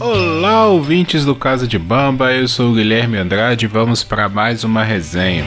Olá, ouvintes do Casa de Bamba, eu sou o Guilherme Andrade e vamos para mais uma resenha.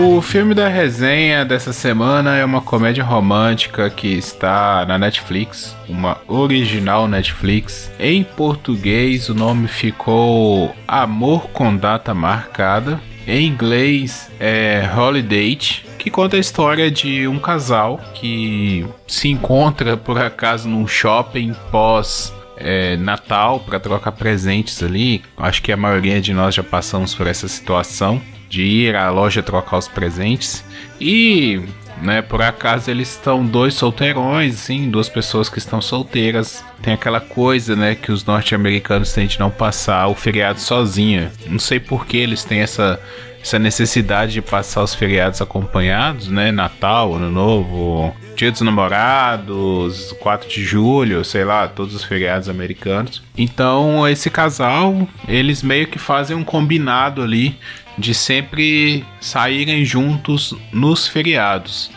O filme da resenha dessa semana é uma comédia romântica que está na Netflix, uma original Netflix. Em português, o nome ficou Amor com Data Marcada. Em inglês é Holiday, que conta a história de um casal que se encontra por acaso num shopping pós é, Natal para trocar presentes ali. Acho que a maioria de nós já passamos por essa situação de ir à loja trocar os presentes e né, por acaso eles estão dois solteirões, assim, duas pessoas que estão solteiras. Tem aquela coisa, né, que os norte-americanos têm de não passar o feriado sozinha. Não sei por que eles têm essa, essa necessidade de passar os feriados acompanhados, né? Natal, Ano Novo, Dia dos Namorados, 4 de julho, sei lá, todos os feriados americanos. Então, esse casal, eles meio que fazem um combinado ali de sempre saírem juntos nos feriados.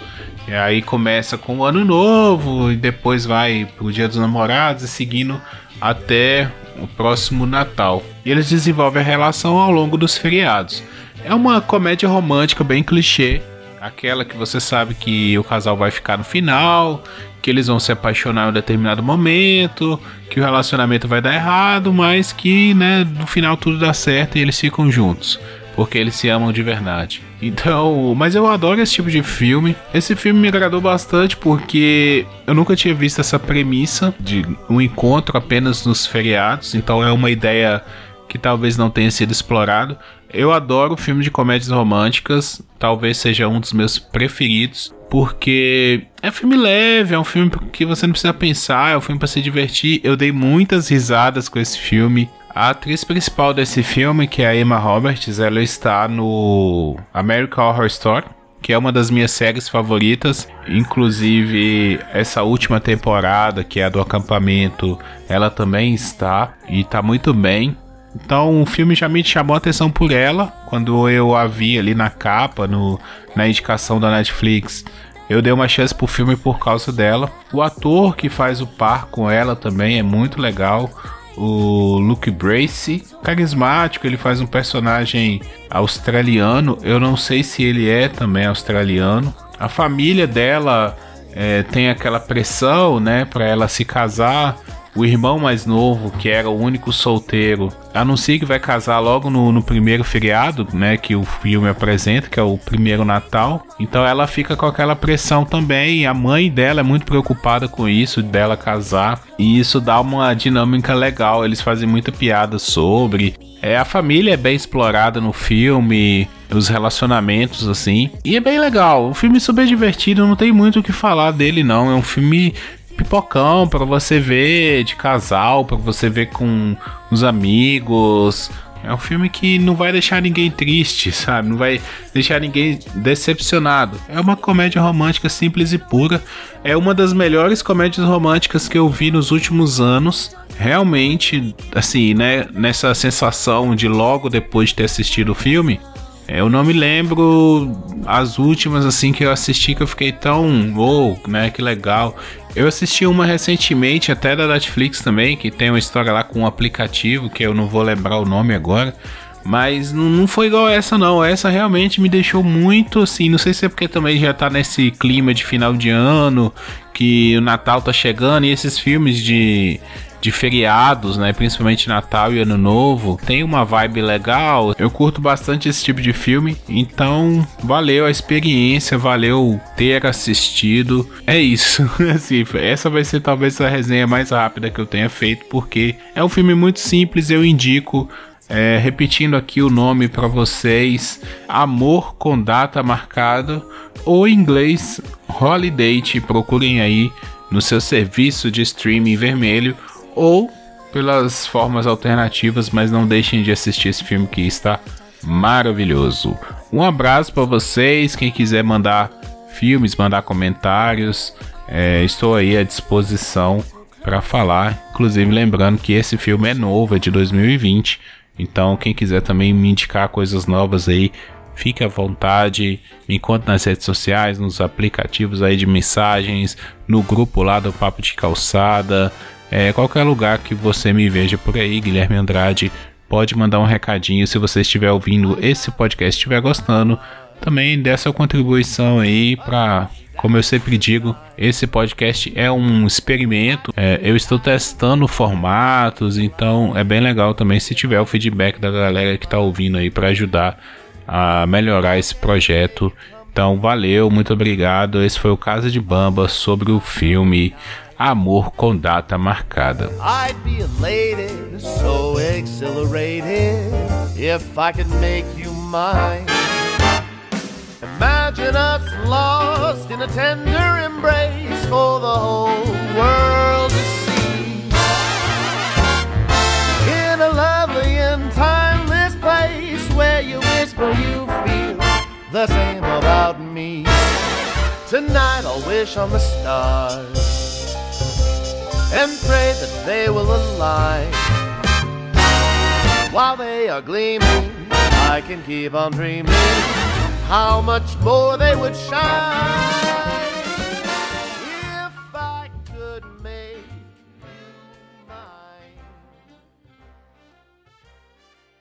E aí começa com o Ano Novo e depois vai pro Dia dos Namorados e seguindo até o próximo Natal. E eles desenvolvem a relação ao longo dos feriados. É uma comédia romântica bem clichê, aquela que você sabe que o casal vai ficar no final, que eles vão se apaixonar em um determinado momento, que o relacionamento vai dar errado, mas que, né, no final tudo dá certo e eles ficam juntos porque eles se amam de verdade. Então, mas eu adoro esse tipo de filme. Esse filme me agradou bastante porque eu nunca tinha visto essa premissa de um encontro apenas nos feriados, então é uma ideia que talvez não tenha sido explorado. Eu adoro filme de comédias românticas, talvez seja um dos meus preferidos, porque é um filme leve, é um filme que você não precisa pensar, é um filme para se divertir. Eu dei muitas risadas com esse filme. A atriz principal desse filme, que é a Emma Roberts, ela está no American Horror Story, que é uma das minhas séries favoritas. Inclusive, essa última temporada, que é a do acampamento, ela também está e está muito bem. Então o filme já me chamou a atenção por ela, quando eu a vi ali na capa, no, na indicação da Netflix. Eu dei uma chance pro filme por causa dela. O ator que faz o par com ela também é muito legal. O Luke Bracey, carismático, ele faz um personagem australiano. Eu não sei se ele é também australiano. A família dela é, tem aquela pressão, né, para ela se casar. O irmão mais novo, que era o único solteiro, anuncia que vai casar logo no, no, primeiro feriado, né? Que o filme apresenta, que é o primeiro Natal. Então ela fica com aquela pressão também. A mãe dela é muito preocupada com isso, dela casar. E isso dá uma dinâmica legal. Eles fazem muita piada sobre. É, a família é bem explorada no filme, os relacionamentos, assim. E é bem legal. Um filme super divertido, não tem muito o que falar dele, não. É um filme pipocão para você ver de casal, para você ver com os amigos. É um filme que não vai deixar ninguém triste, sabe? Não vai deixar ninguém decepcionado. É uma comédia romântica simples e pura. É uma das melhores comédias românticas que eu vi nos últimos anos. Realmente, assim, né? Nessa sensação de logo depois de ter assistido o filme, eu não me lembro as últimas assim que eu assisti que eu fiquei tão, oh, né, que legal. Eu assisti uma recentemente até da Netflix também, que tem uma história lá com um aplicativo que eu não vou lembrar o nome agora. Mas não foi igual essa não, essa realmente me deixou muito assim, não sei se é porque também já tá nesse clima de final de ano, que o Natal tá chegando e esses filmes de de feriados, né? Principalmente Natal e Ano Novo, tem uma vibe legal. Eu curto bastante esse tipo de filme, então valeu a experiência, valeu ter assistido. É isso. assim, essa vai ser talvez a resenha mais rápida que eu tenha feito, porque é um filme muito simples, eu indico. É, repetindo aqui o nome para vocês: Amor com Data Marcada, ou em inglês Holiday. Procurem aí no seu serviço de streaming vermelho ou pelas formas alternativas, mas não deixem de assistir esse filme que está maravilhoso. Um abraço para vocês, quem quiser mandar filmes, mandar comentários, é, estou aí à disposição para falar. Inclusive lembrando que esse filme é novo, é de 2020. Então quem quiser também me indicar coisas novas aí, Fique à vontade, me encontre nas redes sociais, nos aplicativos aí de mensagens, no grupo lá do Papo de Calçada, é, qualquer lugar que você me veja por aí, Guilherme Andrade, pode mandar um recadinho se você estiver ouvindo esse podcast, estiver gostando, também dê sua contribuição aí para como eu sempre digo, esse podcast é um experimento. É, eu estou testando formatos, então é bem legal também se tiver o feedback da galera que está ouvindo aí para ajudar a melhorar esse projeto. Então, valeu, muito obrigado. Esse foi o Casa de Bamba sobre o filme Amor com Data Marcada. I'd be elated, so exhilarated, if I could make you mine. Imagine us lost in a tender embrace for the whole world to see. In a lovely and timeless place where you whisper you feel the same about me. Tonight I'll wish on the stars and pray that they will align. While they are gleaming, I can keep on dreaming how much more they would shine.